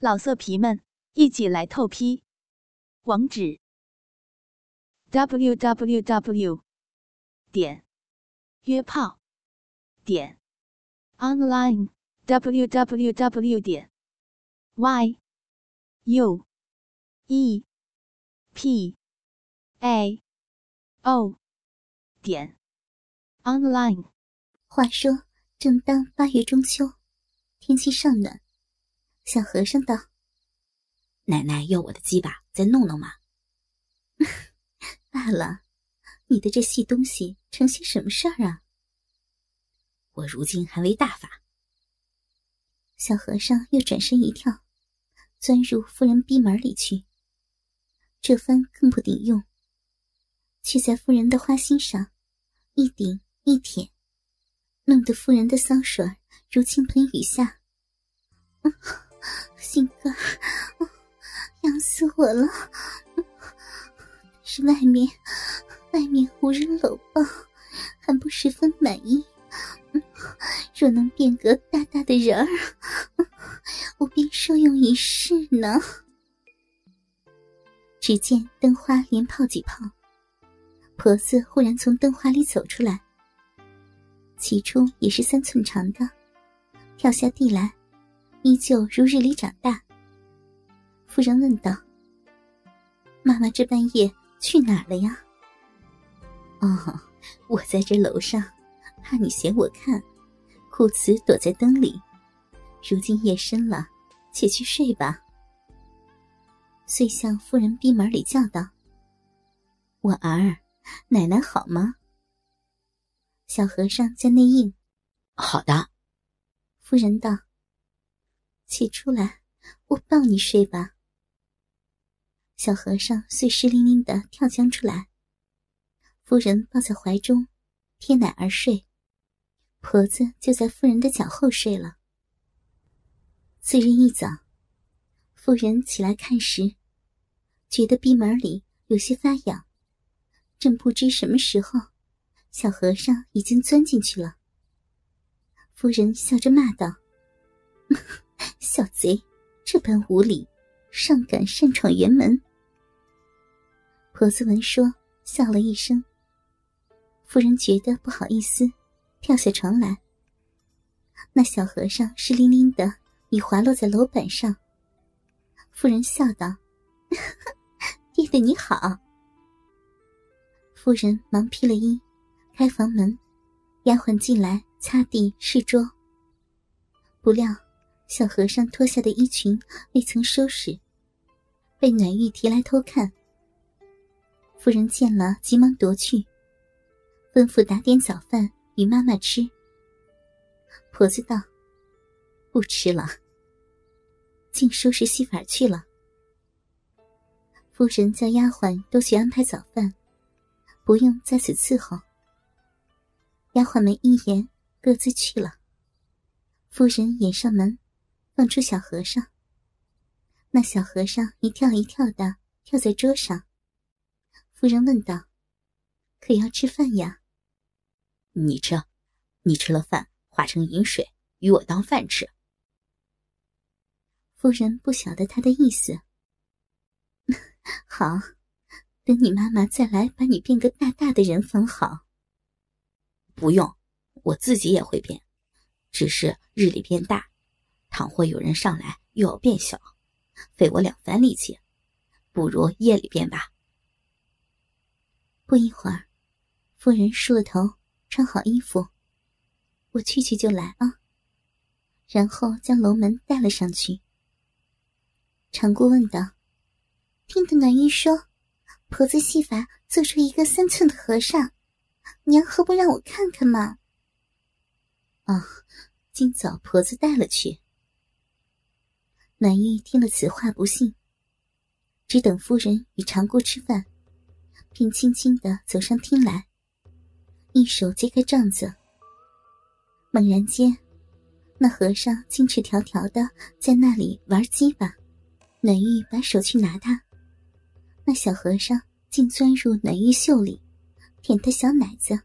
老色皮们，一起来透批！网址：w w w 点约炮点 online w w w 点 y u e p a o 点 online。话说，正当八月中秋，天气尚暖。小和尚道：“奶奶要我的鸡巴再弄弄吗？” 罢了，你的这细东西成些什么事儿啊？我如今还为大法。小和尚又转身一跳，钻入夫人逼门里去。这番更不顶用，却在夫人的花心上一顶一舔，弄得夫人的骚水如倾盆雨下。心肝，痒死我了！是外面，外面无人搂抱，还不十分满意。若能变个大大的人儿，我便受用一世呢。只见灯花连泡几泡，婆子忽然从灯花里走出来，起初也是三寸长的，跳下地来。依旧如日里长大。夫人问道：“妈妈这半夜去哪儿了呀？”“哦，我在这楼上，怕你嫌我看，故此躲在灯里。如今夜深了，且去睡吧。”遂向夫人闭门里叫道：“我儿，奶奶好吗？”小和尚在内应：“好的。”夫人道。起出来，我抱你睡吧。小和尚遂湿淋淋的跳江出来，夫人抱在怀中，贴奶而睡，婆子就在夫人的脚后睡了。次日一早，夫人起来看时，觉得闭门里有些发痒，正不知什么时候，小和尚已经钻进去了。夫人笑着骂道。小贼，这般无礼，尚敢擅闯园门！婆子闻说，笑了一声。夫人觉得不好意思，跳下床来。那小和尚湿淋淋的，已滑落在楼板上。夫人笑道：“ 爹爹你好。”夫人忙披了衣，开房门，丫鬟进来擦地拭桌。不料。小和尚脱下的衣裙未曾收拾，被暖玉提来偷看。夫人见了，急忙夺去，吩咐打点早饭与妈妈吃。婆子道：“不吃了，竟收拾戏法去了。”夫人叫丫鬟都去安排早饭，不用在此伺候。丫鬟们一言，各自去了。夫人掩上门。放出小和尚，那小和尚一跳一跳的跳在桌上。夫人问道：“可要吃饭呀？”“你吃，你吃了饭化成饮水与我当饭吃。”夫人不晓得他的意思。好，等你妈妈再来把你变个大大的人方好。不用，我自己也会变，只是日里变大。倘或有人上来又要变小，费我两番力气，不如夜里变吧。不一会儿，夫人梳了头，穿好衣服，我去去就来啊。然后将楼门带了上去。长姑问道：“听得暖玉说，婆子戏法做出一个三寸的和尚，娘何不让我看看嘛？”啊，今早婆子带了去。暖玉听了此话，不信。只等夫人与长姑吃饭，便轻轻的走上厅来，一手揭开帐子。猛然间，那和尚竟赤条条的在那里玩鸡巴。暖玉把手去拿他，那小和尚竟钻入暖玉袖里，舔他小奶子，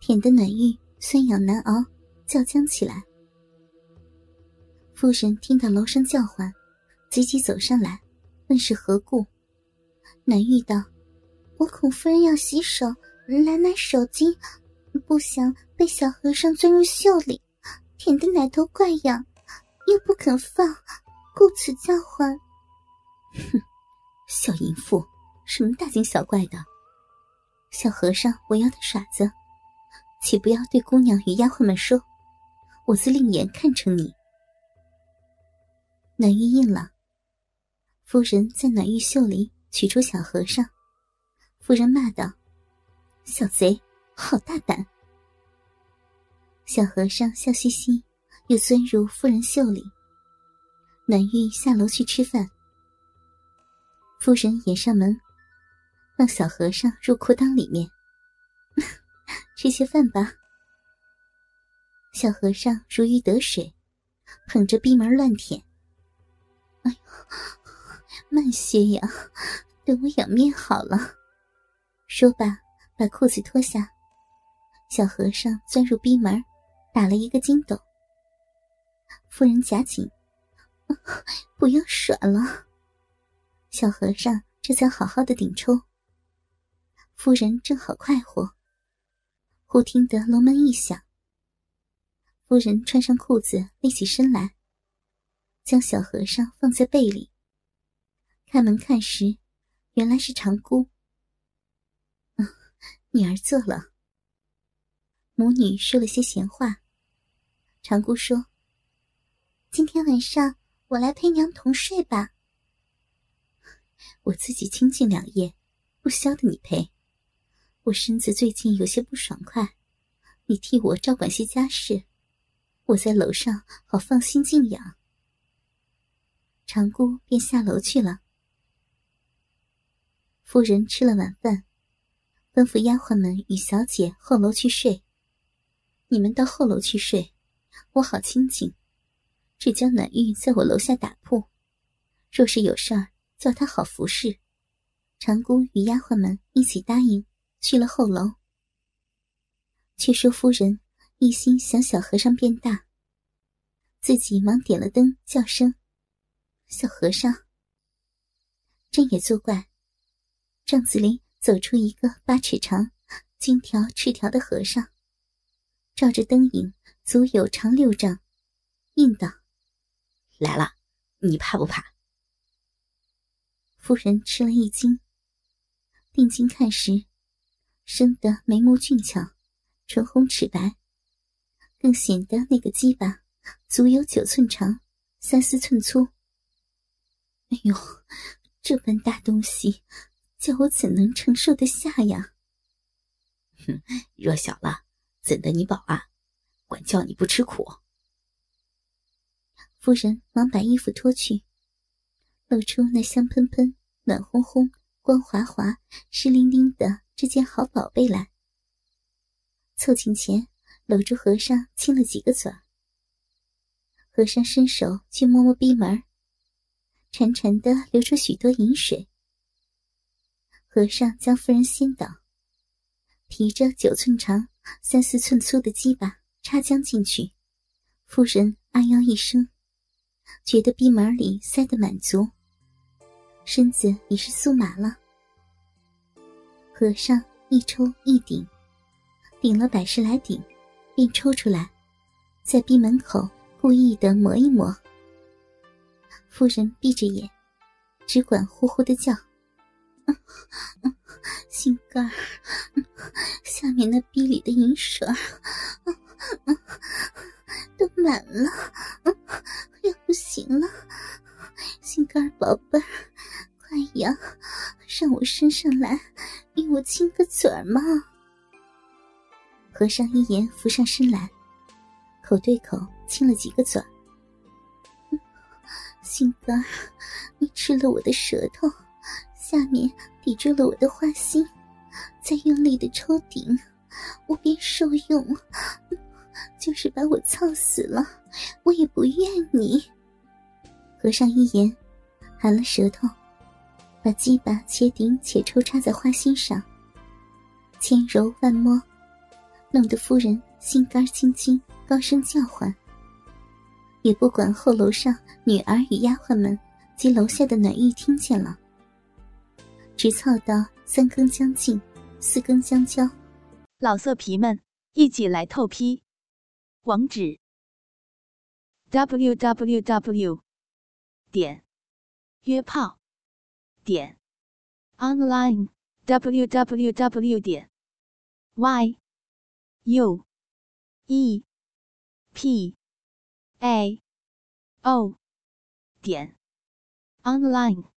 舔得暖玉酸痒难熬，叫僵起来。夫人听到楼上叫唤，急急走上来，问是何故。南玉道：“我孔夫人要洗手，来拿手巾，不想被小和尚钻入袖里，舔得奶头怪痒，又不肯放，故此叫唤。”哼，小淫妇，什么大惊小怪的？小和尚，我要的傻子，岂不要对姑娘与丫鬟们说？我自另眼看成你。暖玉应了。夫人在暖玉袖里取出小和尚，夫人骂道：“小贼，好大胆！”小和尚笑嘻嘻，又钻入夫人袖里。暖玉下楼去吃饭，夫人掩上门，让小和尚入裤裆里面 吃些饭吧。小和尚如鱼得水，捧着闭门乱舔。哎呦，慢些呀，等我仰面好了。说罢，把裤子脱下。小和尚钻入逼门，打了一个筋斗。夫人夹紧，不要耍了。小和尚这才好好的顶抽。夫人正好快活，忽听得楼门一响。夫人穿上裤子，立起身来，将小和尚放在被里。开门看时，原来是长姑。嗯，女儿坐了。母女说了些闲话。长姑说：“今天晚上我来陪娘同睡吧。我自己清静两夜，不消得你陪。我身子最近有些不爽快，你替我照管些家事。”我在楼上好放心静养。长姑便下楼去了。夫人吃了晚饭，吩咐丫鬟们与小姐后楼去睡。你们到后楼去睡，我好清静。只叫暖玉在我楼下打铺。若是有事儿，叫他好服侍。长姑与丫鬟们一起答应，去了后楼。却说夫人。一心想小和尚变大，自己忙点了灯，叫声：“小和尚。”正也作怪，帐子里走出一个八尺长、金条赤条的和尚，照着灯影，足有长六丈，应道：“来了，你怕不怕？”夫人吃了一惊，定睛看时，生得眉目俊俏，唇红齿白。更显得那个鸡巴足有九寸长，三四寸粗。哎呦，这般大东西，叫我怎能承受得下呀？哼，弱小了，怎得你饱啊？管教你不吃苦。夫人忙把衣服脱去，露出那香喷喷、暖烘烘、光滑滑、湿淋淋的这件好宝贝来，凑近前。搂住和尚亲了几个嘴和尚伸手去摸摸逼门潺潺的流出许多银水。和尚将夫人掀倒，提着九寸长、三四寸粗的鸡巴插将进去，夫人啊吆一声，觉得逼门里塞得满足，身子已是酥麻了。和尚一抽一顶，顶了百十来顶。便抽出来，在逼门口故意的磨一磨。夫人闭着眼，只管呼呼的叫：“心肝儿，下面那逼里的银水都满了，要不行了，心肝儿宝贝儿，快呀，让我伸上来，与我亲个嘴儿嘛。”和尚一言浮上身来，口对口亲了几个嘴。心肝，你吃了我的舌头，下面抵住了我的花心，再用力的抽顶，我便受用。就是把我操死了，我也不怨你。和尚一言，含了舌头，把鸡巴且顶且抽插在花心上，千柔万摸。弄得夫人心肝青青，高声叫唤。也不管后楼上女儿与丫鬟们及楼下的暖玉听见了，直凑到三更将近，四更将交。老色皮们，一起来透批！网址：w w w 点约炮点 online w w w 点 y u e p a. O. 点。Online。